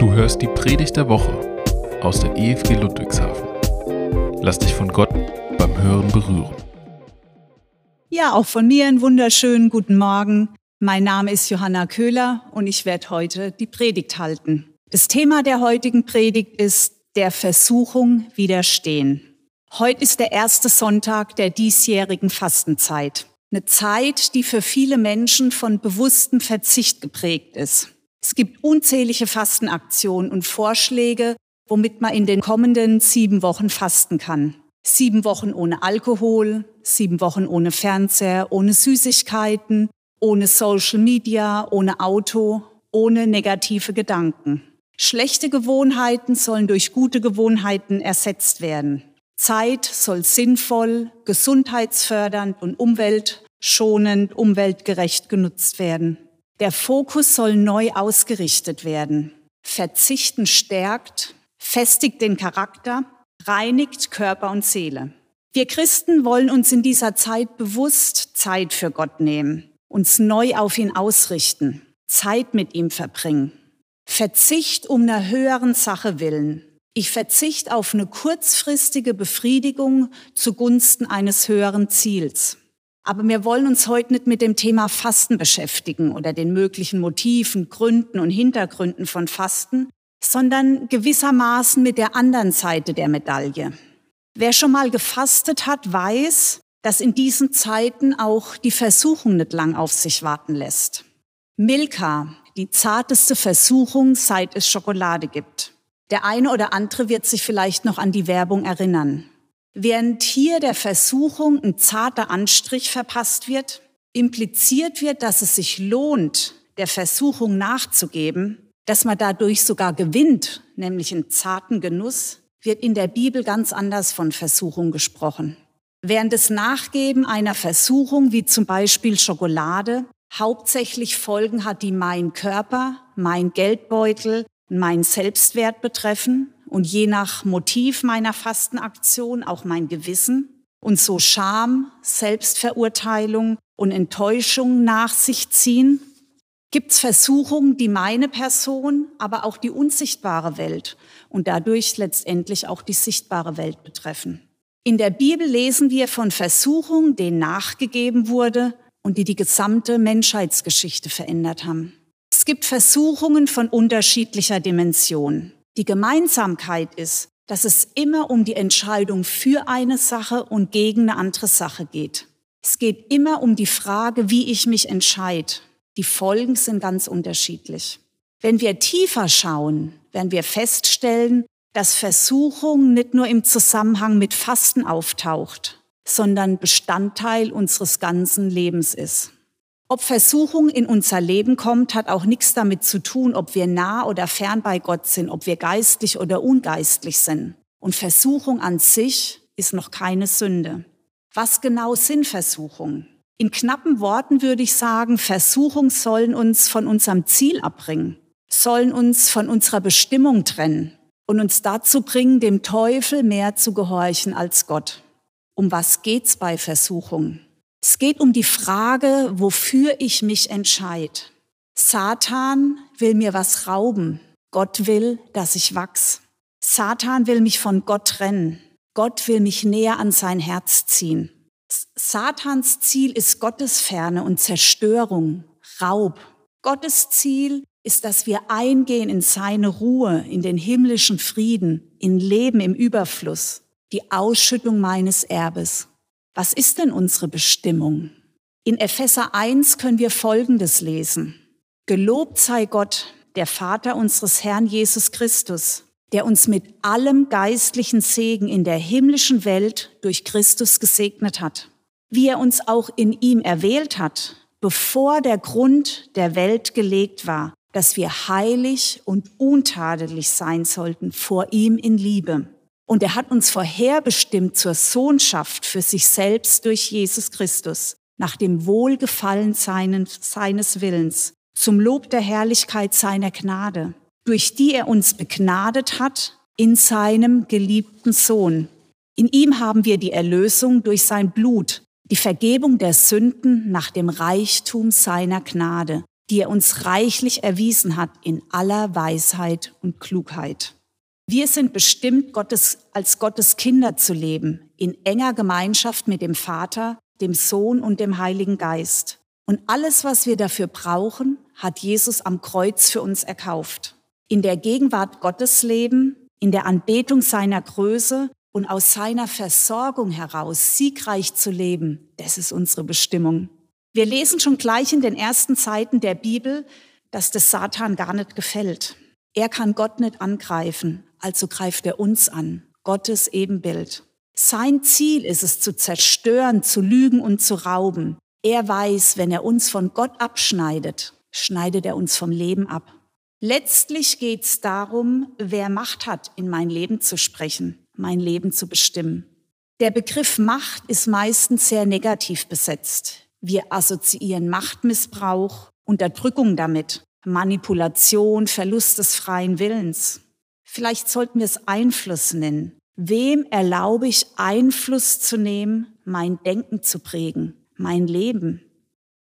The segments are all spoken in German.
Du hörst die Predigt der Woche aus der EFG Ludwigshafen. Lass dich von Gott beim Hören berühren. Ja, auch von mir einen wunderschönen guten Morgen. Mein Name ist Johanna Köhler und ich werde heute die Predigt halten. Das Thema der heutigen Predigt ist der Versuchung widerstehen. Heute ist der erste Sonntag der diesjährigen Fastenzeit. Eine Zeit, die für viele Menschen von bewusstem Verzicht geprägt ist. Es gibt unzählige Fastenaktionen und Vorschläge, womit man in den kommenden sieben Wochen fasten kann. Sieben Wochen ohne Alkohol, sieben Wochen ohne Fernseher, ohne Süßigkeiten, ohne Social Media, ohne Auto, ohne negative Gedanken. Schlechte Gewohnheiten sollen durch gute Gewohnheiten ersetzt werden. Zeit soll sinnvoll, gesundheitsfördernd und umweltschonend, umweltgerecht genutzt werden. Der Fokus soll neu ausgerichtet werden. Verzichten stärkt, festigt den Charakter, reinigt Körper und Seele. Wir Christen wollen uns in dieser Zeit bewusst Zeit für Gott nehmen, uns neu auf ihn ausrichten, Zeit mit ihm verbringen. Verzicht um einer höheren Sache willen, ich verzichte auf eine kurzfristige Befriedigung zugunsten eines höheren Ziels. Aber wir wollen uns heute nicht mit dem Thema Fasten beschäftigen oder den möglichen Motiven, Gründen und Hintergründen von Fasten, sondern gewissermaßen mit der anderen Seite der Medaille. Wer schon mal gefastet hat, weiß, dass in diesen Zeiten auch die Versuchung nicht lang auf sich warten lässt. Milka, die zarteste Versuchung, seit es Schokolade gibt. Der eine oder andere wird sich vielleicht noch an die Werbung erinnern. Während hier der Versuchung ein zarter Anstrich verpasst wird, impliziert wird, dass es sich lohnt, der Versuchung nachzugeben, dass man dadurch sogar gewinnt, nämlich einen zarten Genuss, wird in der Bibel ganz anders von Versuchung gesprochen. Während das Nachgeben einer Versuchung, wie zum Beispiel Schokolade, hauptsächlich Folgen hat, die mein Körper, mein Geldbeutel, mein Selbstwert betreffen und je nach Motiv meiner Fastenaktion auch mein Gewissen und so Scham, Selbstverurteilung und Enttäuschung nach sich ziehen, gibt es Versuchungen, die meine Person, aber auch die unsichtbare Welt und dadurch letztendlich auch die sichtbare Welt betreffen. In der Bibel lesen wir von Versuchungen, denen nachgegeben wurde und die die gesamte Menschheitsgeschichte verändert haben. Es gibt Versuchungen von unterschiedlicher Dimension. Die Gemeinsamkeit ist, dass es immer um die Entscheidung für eine Sache und gegen eine andere Sache geht. Es geht immer um die Frage, wie ich mich entscheide. Die Folgen sind ganz unterschiedlich. Wenn wir tiefer schauen, werden wir feststellen, dass Versuchung nicht nur im Zusammenhang mit Fasten auftaucht, sondern Bestandteil unseres ganzen Lebens ist. Ob Versuchung in unser Leben kommt, hat auch nichts damit zu tun, ob wir nah oder fern bei Gott sind, ob wir geistlich oder ungeistlich sind. Und Versuchung an sich ist noch keine Sünde. Was genau sind Versuchungen? In knappen Worten würde ich sagen, Versuchungen sollen uns von unserem Ziel abbringen, sollen uns von unserer Bestimmung trennen und uns dazu bringen, dem Teufel mehr zu gehorchen als Gott. Um was geht's bei Versuchungen? Es geht um die Frage, wofür ich mich entscheide. Satan will mir was rauben. Gott will, dass ich wachs. Satan will mich von Gott trennen. Gott will mich näher an sein Herz ziehen. Satans Ziel ist Gottesferne und Zerstörung, Raub. Gottes Ziel ist, dass wir eingehen in seine Ruhe, in den himmlischen Frieden, in Leben im Überfluss, die Ausschüttung meines Erbes. Was ist denn unsere Bestimmung? In Epheser 1 können wir Folgendes lesen. Gelobt sei Gott, der Vater unseres Herrn Jesus Christus, der uns mit allem geistlichen Segen in der himmlischen Welt durch Christus gesegnet hat, wie er uns auch in ihm erwählt hat, bevor der Grund der Welt gelegt war, dass wir heilig und untadelig sein sollten vor ihm in Liebe und er hat uns vorherbestimmt zur Sohnschaft für sich selbst durch Jesus Christus, nach dem Wohlgefallen seines Willens, zum Lob der Herrlichkeit seiner Gnade, durch die er uns begnadet hat in seinem geliebten Sohn. In ihm haben wir die Erlösung durch sein Blut, die Vergebung der Sünden nach dem Reichtum seiner Gnade, die er uns reichlich erwiesen hat in aller Weisheit und Klugheit. Wir sind bestimmt, Gottes, als Gottes Kinder zu leben, in enger Gemeinschaft mit dem Vater, dem Sohn und dem Heiligen Geist. Und alles, was wir dafür brauchen, hat Jesus am Kreuz für uns erkauft. In der Gegenwart Gottes leben, in der Anbetung seiner Größe und aus seiner Versorgung heraus siegreich zu leben, das ist unsere Bestimmung. Wir lesen schon gleich in den ersten Seiten der Bibel, dass das Satan gar nicht gefällt. Er kann Gott nicht angreifen, also greift er uns an, Gottes Ebenbild. Sein Ziel ist es zu zerstören, zu lügen und zu rauben. Er weiß, wenn er uns von Gott abschneidet, schneidet er uns vom Leben ab. Letztlich geht es darum, wer Macht hat, in mein Leben zu sprechen mein Leben zu bestimmen. Der Begriff Macht ist meistens sehr negativ besetzt. Wir assoziieren Machtmissbrauch, Unterdrückung damit, Manipulation, Verlust des freien Willens. Vielleicht sollten wir es Einfluss nennen. Wem erlaube ich Einfluss zu nehmen, mein Denken zu prägen, mein Leben?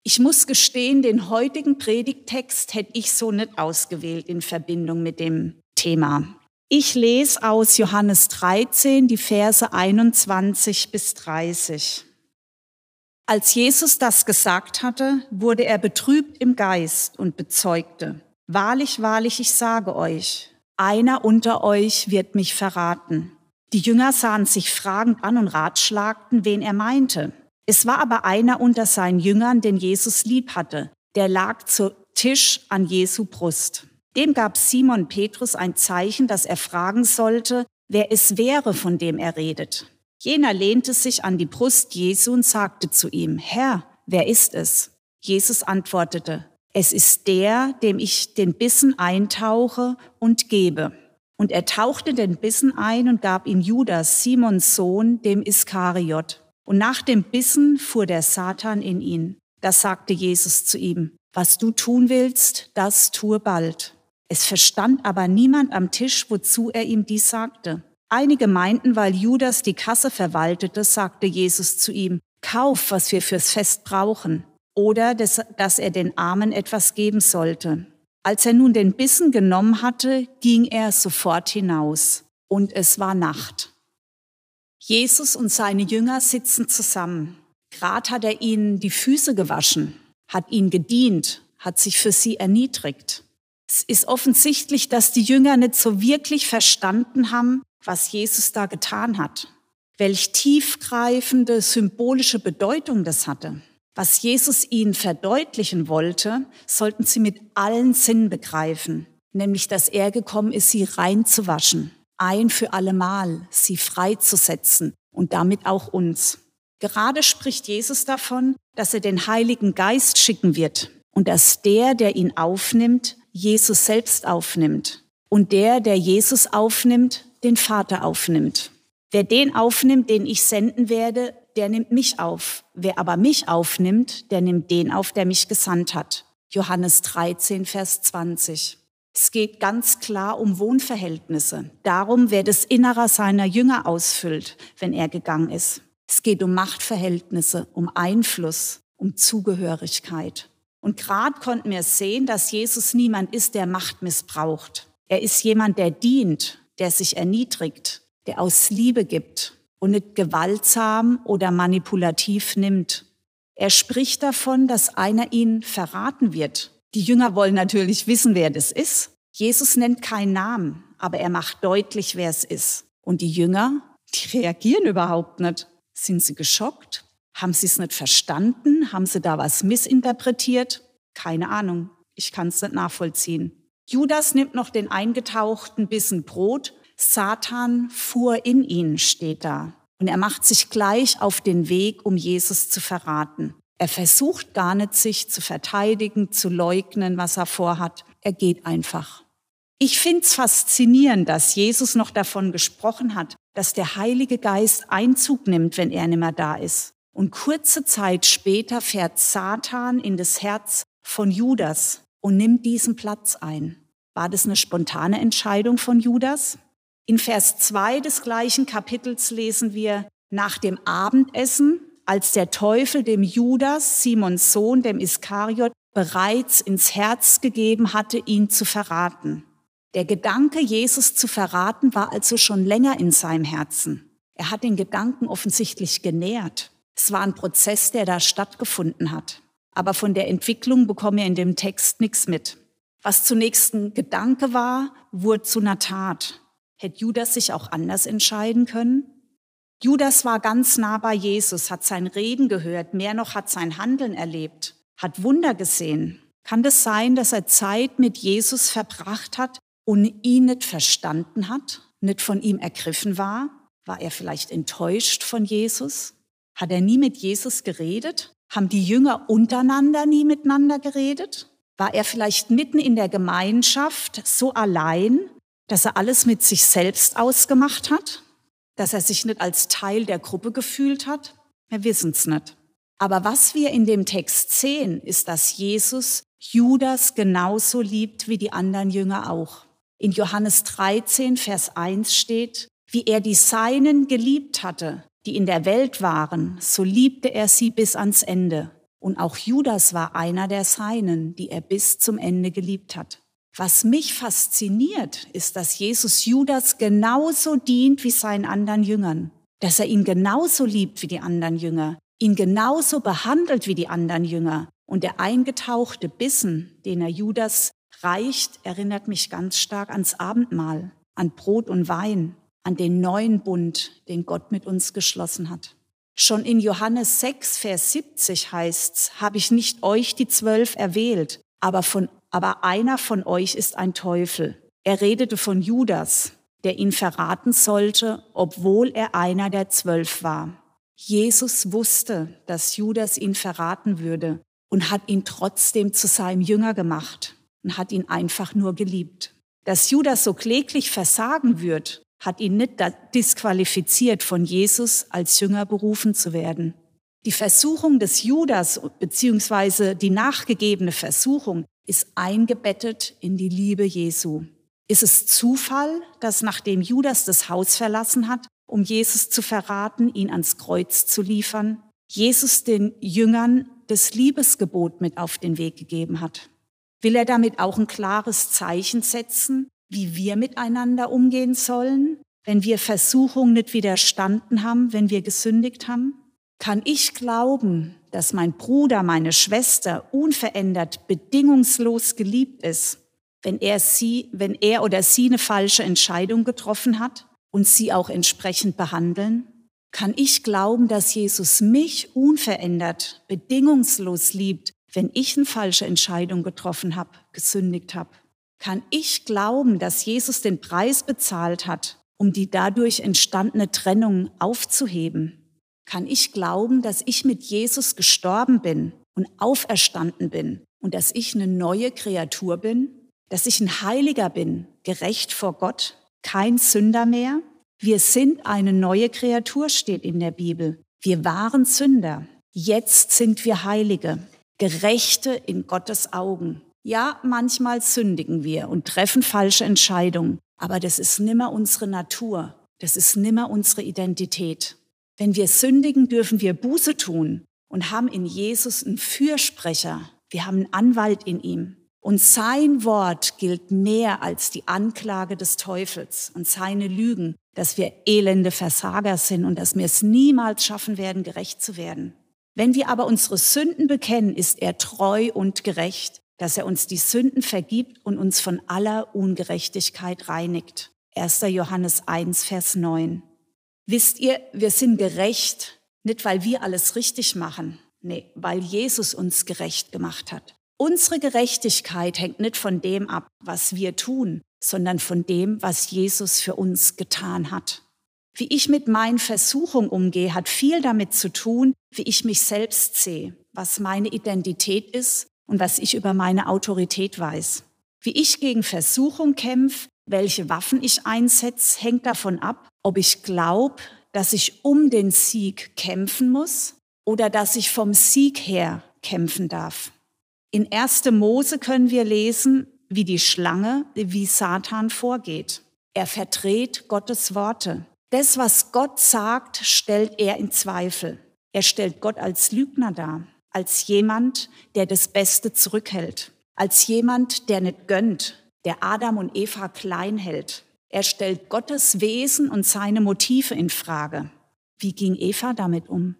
Ich muss gestehen, den heutigen Predigttext hätte ich so nicht ausgewählt in Verbindung mit dem Thema. Ich lese aus Johannes 13 die Verse 21 bis 30. Als Jesus das gesagt hatte, wurde er betrübt im Geist und bezeugte, Wahrlich, wahrlich, ich sage euch, einer unter euch wird mich verraten. Die Jünger sahen sich fragend an und ratschlagten, wen er meinte. Es war aber einer unter seinen Jüngern, den Jesus lieb hatte, der lag zu Tisch an Jesu Brust. Dem gab Simon Petrus ein Zeichen, dass er fragen sollte, wer es wäre, von dem er redet. Jener lehnte sich an die Brust Jesu und sagte zu ihm, Herr, wer ist es? Jesus antwortete, es ist der, dem ich den Bissen eintauche und gebe. Und er tauchte den Bissen ein und gab ihn Judas, Simons Sohn, dem Iskariot. Und nach dem Bissen fuhr der Satan in ihn. Da sagte Jesus zu ihm, was du tun willst, das tue bald. Es verstand aber niemand am Tisch, wozu er ihm dies sagte. Einige meinten, weil Judas die Kasse verwaltete, sagte Jesus zu ihm, Kauf, was wir fürs Fest brauchen, oder dass, dass er den Armen etwas geben sollte. Als er nun den Bissen genommen hatte, ging er sofort hinaus, und es war Nacht. Jesus und seine Jünger sitzen zusammen. Grad hat er ihnen die Füße gewaschen, hat ihnen gedient, hat sich für sie erniedrigt. Es ist offensichtlich, dass die Jünger nicht so wirklich verstanden haben, was Jesus da getan hat. Welch tiefgreifende symbolische Bedeutung das hatte. Was Jesus ihnen verdeutlichen wollte, sollten sie mit allen Sinnen begreifen, nämlich dass er gekommen ist, sie reinzuwaschen, ein für allemal, sie freizusetzen und damit auch uns. Gerade spricht Jesus davon, dass er den Heiligen Geist schicken wird und dass der, der ihn aufnimmt, Jesus selbst aufnimmt und der, der Jesus aufnimmt, den Vater aufnimmt. Wer den aufnimmt, den ich senden werde, der nimmt mich auf. Wer aber mich aufnimmt, der nimmt den auf, der mich gesandt hat. Johannes 13, Vers 20. Es geht ganz klar um Wohnverhältnisse, darum, wer das Innere seiner Jünger ausfüllt, wenn er gegangen ist. Es geht um Machtverhältnisse, um Einfluss, um Zugehörigkeit. Und gerade konnten wir sehen, dass Jesus niemand ist, der Macht missbraucht. Er ist jemand, der dient, der sich erniedrigt, der aus Liebe gibt und nicht gewaltsam oder manipulativ nimmt. Er spricht davon, dass einer ihn verraten wird. Die Jünger wollen natürlich wissen, wer das ist. Jesus nennt keinen Namen, aber er macht deutlich, wer es ist. Und die Jünger, die reagieren überhaupt nicht. Sind sie geschockt? Haben sie es nicht verstanden? Haben sie da was missinterpretiert? Keine Ahnung. Ich kann es nicht nachvollziehen. Judas nimmt noch den eingetauchten Bissen Brot. Satan fuhr in ihn, steht da. Und er macht sich gleich auf den Weg, um Jesus zu verraten. Er versucht gar nicht, sich zu verteidigen, zu leugnen, was er vorhat. Er geht einfach. Ich finde es faszinierend, dass Jesus noch davon gesprochen hat, dass der Heilige Geist Einzug nimmt, wenn er nicht mehr da ist. Und kurze Zeit später fährt Satan in das Herz von Judas und nimmt diesen Platz ein. War das eine spontane Entscheidung von Judas? In Vers 2 des gleichen Kapitels lesen wir, nach dem Abendessen, als der Teufel dem Judas, Simons Sohn, dem Iskariot, bereits ins Herz gegeben hatte, ihn zu verraten. Der Gedanke, Jesus zu verraten, war also schon länger in seinem Herzen. Er hat den Gedanken offensichtlich genährt. Es war ein Prozess, der da stattgefunden hat. Aber von der Entwicklung bekommen wir in dem Text nichts mit. Was zunächst ein Gedanke war, wurde zu einer Tat. Hätte Judas sich auch anders entscheiden können? Judas war ganz nah bei Jesus, hat sein Reden gehört, mehr noch hat sein Handeln erlebt, hat Wunder gesehen. Kann es das sein, dass er Zeit mit Jesus verbracht hat und ihn nicht verstanden hat, nicht von ihm ergriffen war? War er vielleicht enttäuscht von Jesus? Hat er nie mit Jesus geredet? Haben die Jünger untereinander nie miteinander geredet? War er vielleicht mitten in der Gemeinschaft so allein, dass er alles mit sich selbst ausgemacht hat? Dass er sich nicht als Teil der Gruppe gefühlt hat? Wir wissen es nicht. Aber was wir in dem Text sehen, ist, dass Jesus Judas genauso liebt wie die anderen Jünger auch. In Johannes 13, Vers 1 steht, wie er die Seinen geliebt hatte, die in der Welt waren, so liebte er sie bis ans Ende. Und auch Judas war einer der Seinen, die er bis zum Ende geliebt hat. Was mich fasziniert, ist, dass Jesus Judas genauso dient wie seinen anderen Jüngern, dass er ihn genauso liebt wie die anderen Jünger, ihn genauso behandelt wie die anderen Jünger. Und der eingetauchte Bissen, den er Judas reicht, erinnert mich ganz stark ans Abendmahl, an Brot und Wein an den neuen Bund, den Gott mit uns geschlossen hat. Schon in Johannes 6, Vers 70 heißt's, habe ich nicht euch die zwölf erwählt, aber, von, aber einer von euch ist ein Teufel. Er redete von Judas, der ihn verraten sollte, obwohl er einer der zwölf war. Jesus wusste, dass Judas ihn verraten würde und hat ihn trotzdem zu seinem Jünger gemacht und hat ihn einfach nur geliebt. Dass Judas so kläglich versagen wird hat ihn nicht disqualifiziert, von Jesus als Jünger berufen zu werden. Die Versuchung des Judas beziehungsweise die nachgegebene Versuchung ist eingebettet in die Liebe Jesu. Ist es Zufall, dass nachdem Judas das Haus verlassen hat, um Jesus zu verraten, ihn ans Kreuz zu liefern, Jesus den Jüngern das Liebesgebot mit auf den Weg gegeben hat? Will er damit auch ein klares Zeichen setzen, wie wir miteinander umgehen sollen, wenn wir Versuchung nicht widerstanden haben, wenn wir gesündigt haben? Kann ich glauben, dass mein Bruder, meine Schwester unverändert, bedingungslos geliebt ist, wenn er sie, wenn er oder sie eine falsche Entscheidung getroffen hat und sie auch entsprechend behandeln? Kann ich glauben, dass Jesus mich unverändert, bedingungslos liebt, wenn ich eine falsche Entscheidung getroffen habe, gesündigt habe? kann ich glauben, dass Jesus den Preis bezahlt hat, um die dadurch entstandene Trennung aufzuheben? Kann ich glauben, dass ich mit Jesus gestorben bin und auferstanden bin und dass ich eine neue Kreatur bin? Dass ich ein Heiliger bin, gerecht vor Gott, kein Sünder mehr? Wir sind eine neue Kreatur, steht in der Bibel. Wir waren Sünder. Jetzt sind wir Heilige, Gerechte in Gottes Augen. Ja, manchmal sündigen wir und treffen falsche Entscheidungen, aber das ist nimmer unsere Natur, das ist nimmer unsere Identität. Wenn wir sündigen, dürfen wir Buße tun und haben in Jesus einen Fürsprecher, wir haben einen Anwalt in ihm. Und sein Wort gilt mehr als die Anklage des Teufels und seine Lügen, dass wir elende Versager sind und dass wir es niemals schaffen werden, gerecht zu werden. Wenn wir aber unsere Sünden bekennen, ist er treu und gerecht, dass er uns die Sünden vergibt und uns von aller Ungerechtigkeit reinigt. 1. Johannes 1, Vers 9. Wisst ihr, wir sind gerecht, nicht weil wir alles richtig machen, nee, weil Jesus uns gerecht gemacht hat. Unsere Gerechtigkeit hängt nicht von dem ab, was wir tun, sondern von dem, was Jesus für uns getan hat. Wie ich mit meinen Versuchungen umgehe, hat viel damit zu tun, wie ich mich selbst sehe, was meine Identität ist und was ich über meine Autorität weiß. Wie ich gegen Versuchung kämpfe, welche Waffen ich einsetze, hängt davon ab, ob ich glaube, dass ich um den Sieg kämpfen muss oder dass ich vom Sieg her kämpfen darf. In 1. Mose können wir lesen, wie die Schlange, wie Satan vorgeht. Er verdreht Gottes Worte. Das, was Gott sagt, stellt er in Zweifel. Er stellt Gott als Lügner dar als jemand, der das Beste zurückhält, als jemand, der nicht gönnt, der Adam und Eva klein hält. Er stellt Gottes Wesen und seine Motive in Frage. Wie ging Eva damit um?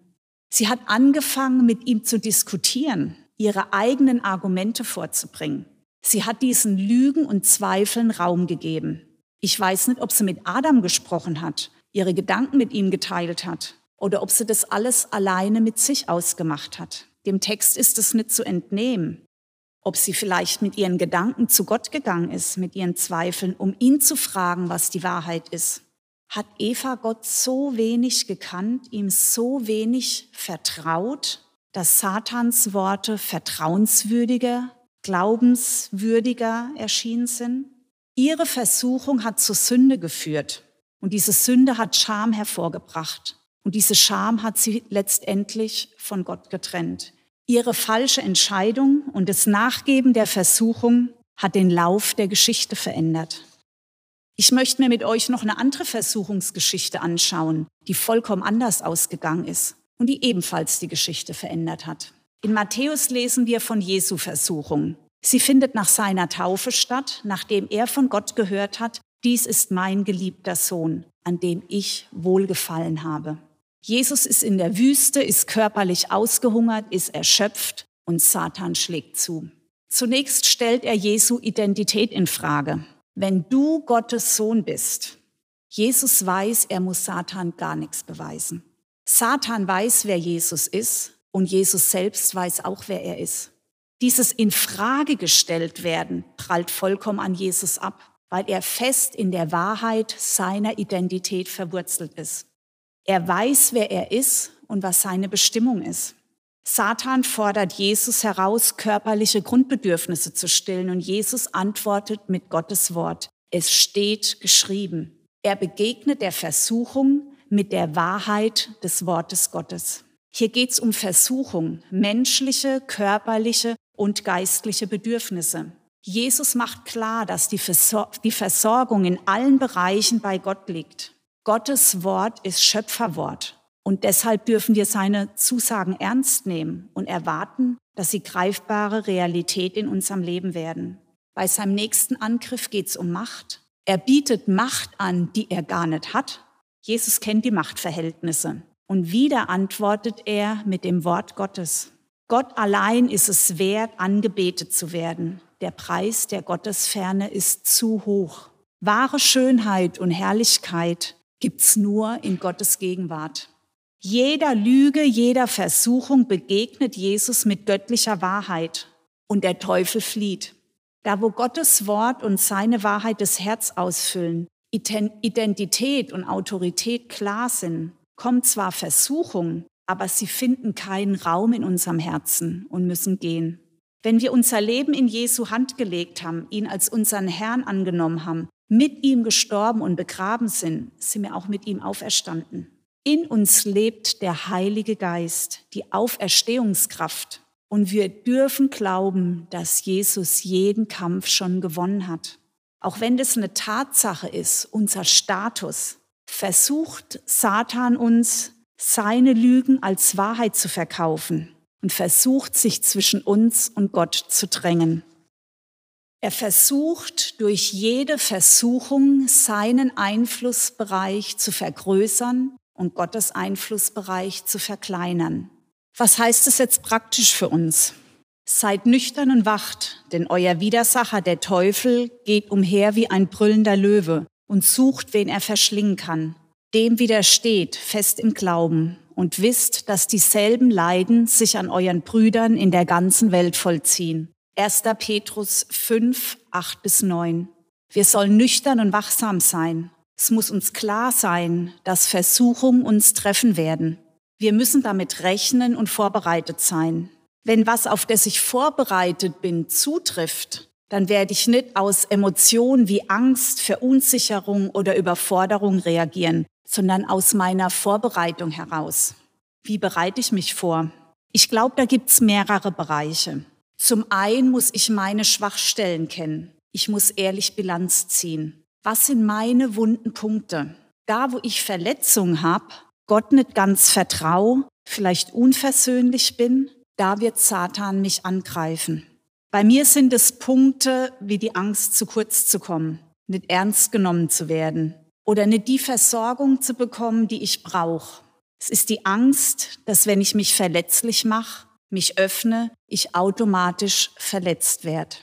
Sie hat angefangen, mit ihm zu diskutieren, ihre eigenen Argumente vorzubringen. Sie hat diesen Lügen und Zweifeln Raum gegeben. Ich weiß nicht, ob sie mit Adam gesprochen hat, ihre Gedanken mit ihm geteilt hat oder ob sie das alles alleine mit sich ausgemacht hat. Dem Text ist es nicht zu entnehmen. Ob sie vielleicht mit ihren Gedanken zu Gott gegangen ist, mit ihren Zweifeln, um ihn zu fragen, was die Wahrheit ist. Hat Eva Gott so wenig gekannt, ihm so wenig vertraut, dass Satans Worte vertrauenswürdiger, glaubenswürdiger erschienen sind? Ihre Versuchung hat zur Sünde geführt und diese Sünde hat Scham hervorgebracht und diese Scham hat sie letztendlich von Gott getrennt. Ihre falsche Entscheidung und das Nachgeben der Versuchung hat den Lauf der Geschichte verändert. Ich möchte mir mit euch noch eine andere Versuchungsgeschichte anschauen, die vollkommen anders ausgegangen ist und die ebenfalls die Geschichte verändert hat. In Matthäus lesen wir von Jesu Versuchung. Sie findet nach seiner Taufe statt, nachdem er von Gott gehört hat, dies ist mein geliebter Sohn, an dem ich wohlgefallen habe. Jesus ist in der Wüste, ist körperlich ausgehungert, ist erschöpft und Satan schlägt zu. Zunächst stellt er Jesu Identität in Frage wenn du Gottes Sohn bist, Jesus weiß, er muss Satan gar nichts beweisen. Satan weiß, wer Jesus ist und Jesus selbst weiß auch, wer er ist. Dieses in Frage gestellt werden prallt vollkommen an Jesus ab, weil er fest in der Wahrheit seiner Identität verwurzelt ist. Er weiß, wer er ist und was seine Bestimmung ist. Satan fordert Jesus heraus, körperliche Grundbedürfnisse zu stillen und Jesus antwortet mit Gottes Wort. Es steht geschrieben. Er begegnet der Versuchung mit der Wahrheit des Wortes Gottes. Hier geht es um Versuchung, menschliche, körperliche und geistliche Bedürfnisse. Jesus macht klar, dass die Versorgung in allen Bereichen bei Gott liegt. Gottes Wort ist Schöpferwort. Und deshalb dürfen wir seine Zusagen ernst nehmen und erwarten, dass sie greifbare Realität in unserem Leben werden. Bei seinem nächsten Angriff geht es um Macht. Er bietet Macht an, die er gar nicht hat. Jesus kennt die Machtverhältnisse. Und wieder antwortet er mit dem Wort Gottes. Gott allein ist es wert, angebetet zu werden. Der Preis der Gottesferne ist zu hoch. Wahre Schönheit und Herrlichkeit gibt's nur in Gottes Gegenwart. Jeder Lüge, jeder Versuchung begegnet Jesus mit göttlicher Wahrheit und der Teufel flieht. Da wo Gottes Wort und seine Wahrheit das Herz ausfüllen, Identität und Autorität klar sind, kommt zwar Versuchung, aber sie finden keinen Raum in unserem Herzen und müssen gehen. Wenn wir unser Leben in Jesu Hand gelegt haben, ihn als unseren Herrn angenommen haben, mit ihm gestorben und begraben sind, sind wir auch mit ihm auferstanden. In uns lebt der Heilige Geist, die Auferstehungskraft. Und wir dürfen glauben, dass Jesus jeden Kampf schon gewonnen hat. Auch wenn das eine Tatsache ist, unser Status, versucht Satan uns, seine Lügen als Wahrheit zu verkaufen und versucht, sich zwischen uns und Gott zu drängen. Er versucht durch jede Versuchung seinen Einflussbereich zu vergrößern und Gottes Einflussbereich zu verkleinern. Was heißt es jetzt praktisch für uns? Seid nüchtern und wacht, denn euer Widersacher, der Teufel, geht umher wie ein brüllender Löwe und sucht, wen er verschlingen kann. Dem widersteht fest im Glauben und wisst, dass dieselben Leiden sich an euren Brüdern in der ganzen Welt vollziehen. 1. Petrus 5, 8 bis 9. Wir sollen nüchtern und wachsam sein es muss uns klar sein, dass Versuchungen uns treffen werden. Wir müssen damit rechnen und vorbereitet sein. Wenn was, auf das ich vorbereitet bin, zutrifft, dann werde ich nicht aus Emotionen wie Angst, Verunsicherung oder Überforderung reagieren, sondern aus meiner Vorbereitung heraus. Wie bereite ich mich vor? Ich glaube, da gibt's mehrere Bereiche. Zum einen muss ich meine Schwachstellen kennen. Ich muss ehrlich Bilanz ziehen was sind meine wunden Punkte? Da, wo ich Verletzungen habe, Gott nicht ganz vertraue, vielleicht unversöhnlich bin, da wird Satan mich angreifen. Bei mir sind es Punkte wie die Angst, zu kurz zu kommen, nicht ernst genommen zu werden oder nicht die Versorgung zu bekommen, die ich brauche. Es ist die Angst, dass wenn ich mich verletzlich mache, mich öffne, ich automatisch verletzt werde.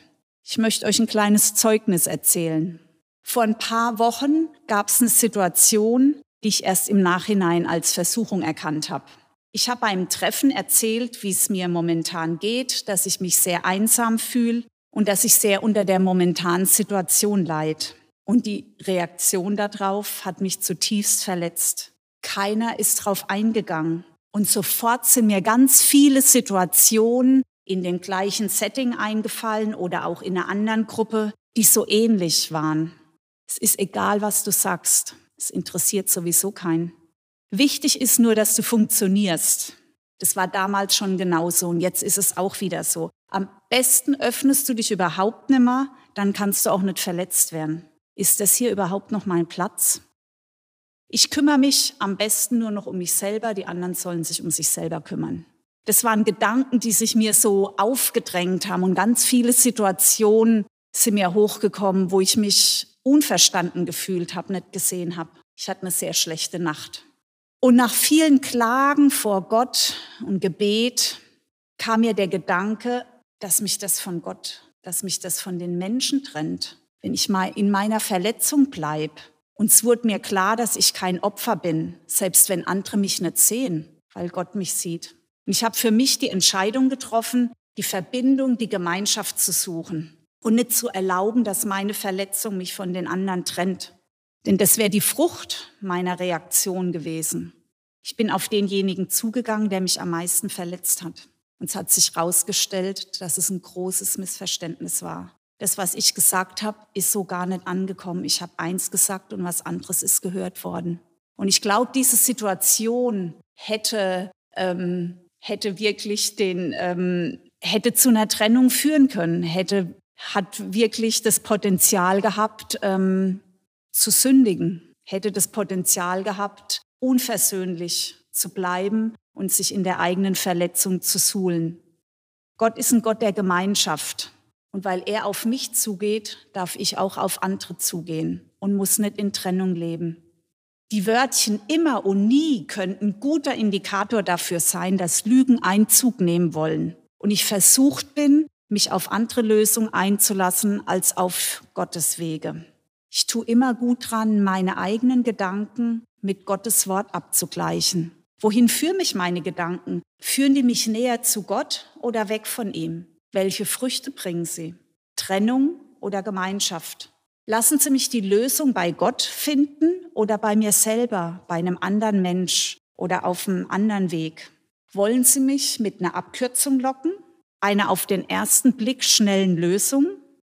Ich möchte euch ein kleines Zeugnis erzählen. Vor ein paar Wochen gab es eine Situation, die ich erst im Nachhinein als Versuchung erkannt habe. Ich habe beim Treffen erzählt, wie es mir momentan geht, dass ich mich sehr einsam fühle und dass ich sehr unter der momentanen Situation leid. Und die Reaktion darauf hat mich zutiefst verletzt. Keiner ist drauf eingegangen. Und sofort sind mir ganz viele Situationen in dem gleichen Setting eingefallen oder auch in einer anderen Gruppe, die so ähnlich waren. Es ist egal, was du sagst. Es interessiert sowieso keinen. Wichtig ist nur, dass du funktionierst. Das war damals schon genauso und jetzt ist es auch wieder so. Am besten öffnest du dich überhaupt nimmer, dann kannst du auch nicht verletzt werden. Ist das hier überhaupt noch mein Platz? Ich kümmere mich am besten nur noch um mich selber, die anderen sollen sich um sich selber kümmern. Das waren Gedanken, die sich mir so aufgedrängt haben und ganz viele Situationen sind mir hochgekommen, wo ich mich unverstanden gefühlt habe, nicht gesehen habe. Ich hatte eine sehr schlechte Nacht. Und nach vielen Klagen vor Gott und Gebet kam mir der Gedanke, dass mich das von Gott, dass mich das von den Menschen trennt. Wenn ich mal in meiner Verletzung bleib. Und es wurde mir klar, dass ich kein Opfer bin, selbst wenn andere mich nicht sehen, weil Gott mich sieht. Und ich habe für mich die Entscheidung getroffen, die Verbindung, die Gemeinschaft zu suchen und nicht zu erlauben, dass meine Verletzung mich von den anderen trennt. Denn das wäre die Frucht meiner Reaktion gewesen. Ich bin auf denjenigen zugegangen, der mich am meisten verletzt hat. Und es hat sich herausgestellt, dass es ein großes Missverständnis war. Das, was ich gesagt habe, ist so gar nicht angekommen. Ich habe eins gesagt und was anderes ist gehört worden. Und ich glaube, diese Situation hätte, ähm, hätte wirklich den, ähm, hätte zu einer Trennung führen können, hätte hat wirklich das Potenzial gehabt, ähm, zu sündigen, hätte das Potenzial gehabt, unversöhnlich zu bleiben und sich in der eigenen Verletzung zu suhlen. Gott ist ein Gott der Gemeinschaft. Und weil er auf mich zugeht, darf ich auch auf andere zugehen und muss nicht in Trennung leben. Die Wörtchen immer und nie könnten guter Indikator dafür sein, dass Lügen Einzug nehmen wollen. Und ich versucht bin, mich auf andere Lösungen einzulassen als auf Gottes Wege. Ich tue immer gut dran, meine eigenen Gedanken mit Gottes Wort abzugleichen. Wohin führen mich meine Gedanken? Führen die mich näher zu Gott oder weg von ihm? Welche Früchte bringen sie? Trennung oder Gemeinschaft? Lassen Sie mich die Lösung bei Gott finden oder bei mir selber, bei einem anderen Mensch oder auf einem anderen Weg? Wollen Sie mich mit einer Abkürzung locken einer auf den ersten Blick schnellen Lösung.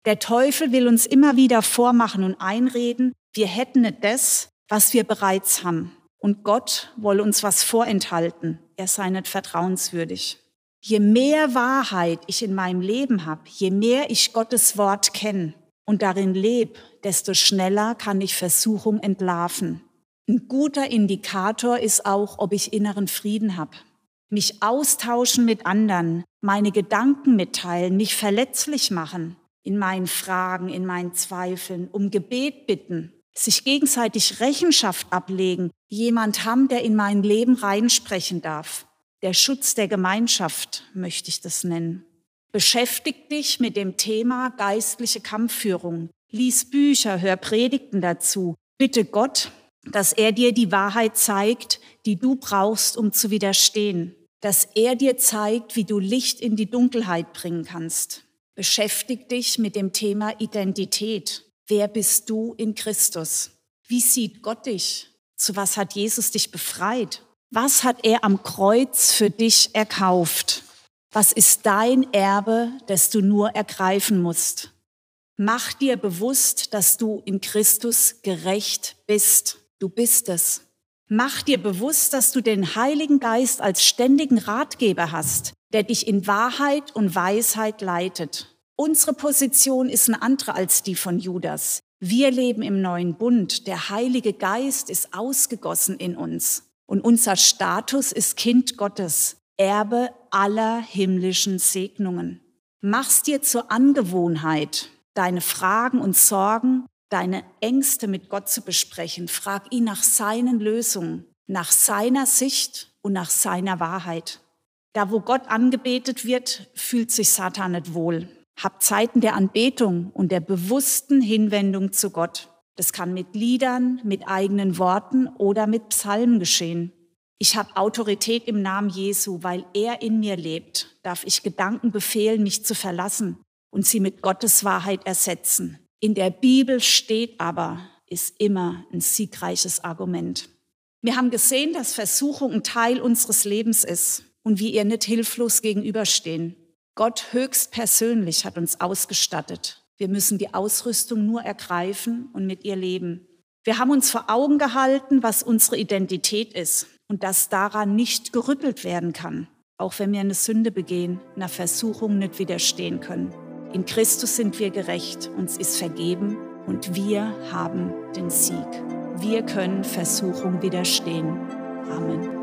Der Teufel will uns immer wieder vormachen und einreden, wir hätten nicht das, was wir bereits haben. Und Gott wolle uns was vorenthalten. Er sei nicht vertrauenswürdig. Je mehr Wahrheit ich in meinem Leben habe, je mehr ich Gottes Wort kenne und darin lebe, desto schneller kann ich Versuchung entlarven. Ein guter Indikator ist auch, ob ich inneren Frieden habe mich austauschen mit anderen, meine Gedanken mitteilen, mich verletzlich machen in meinen Fragen, in meinen Zweifeln, um Gebet bitten, sich gegenseitig Rechenschaft ablegen, jemand haben, der in mein Leben reinsprechen darf. Der Schutz der Gemeinschaft möchte ich das nennen. Beschäftig dich mit dem Thema geistliche Kampfführung. Lies Bücher, hör Predigten dazu. Bitte Gott, dass er dir die Wahrheit zeigt, die du brauchst, um zu widerstehen. Dass er dir zeigt, wie du Licht in die Dunkelheit bringen kannst. Beschäftig dich mit dem Thema Identität. Wer bist du in Christus? Wie sieht Gott dich? Zu was hat Jesus dich befreit? Was hat er am Kreuz für dich erkauft? Was ist dein Erbe, das du nur ergreifen musst? Mach dir bewusst, dass du in Christus gerecht bist. Du bist es. Mach dir bewusst, dass du den Heiligen Geist als ständigen Ratgeber hast, der dich in Wahrheit und Weisheit leitet. Unsere Position ist eine andere als die von Judas. Wir leben im neuen Bund. Der Heilige Geist ist ausgegossen in uns. Und unser Status ist Kind Gottes, Erbe aller himmlischen Segnungen. Mach's dir zur Angewohnheit, deine Fragen und Sorgen, deine Ängste mit Gott zu besprechen. Frag ihn nach seinen Lösungen, nach seiner Sicht und nach seiner Wahrheit. Da, wo Gott angebetet wird, fühlt sich Satan nicht wohl. Hab Zeiten der Anbetung und der bewussten Hinwendung zu Gott. Das kann mit Liedern, mit eigenen Worten oder mit Psalmen geschehen. Ich habe Autorität im Namen Jesu, weil er in mir lebt, darf ich Gedanken befehlen, mich zu verlassen und sie mit Gottes Wahrheit ersetzen. In der Bibel steht aber, ist immer ein siegreiches Argument. Wir haben gesehen, dass Versuchung ein Teil unseres Lebens ist und wie ihr nicht hilflos gegenüberstehen. Gott höchst persönlich hat uns ausgestattet. Wir müssen die Ausrüstung nur ergreifen und mit ihr leben. Wir haben uns vor Augen gehalten, was unsere Identität ist und dass daran nicht gerüttelt werden kann, auch wenn wir eine Sünde begehen, einer Versuchung nicht widerstehen können. In Christus sind wir gerecht, uns ist vergeben und wir haben den Sieg. Wir können Versuchung widerstehen. Amen.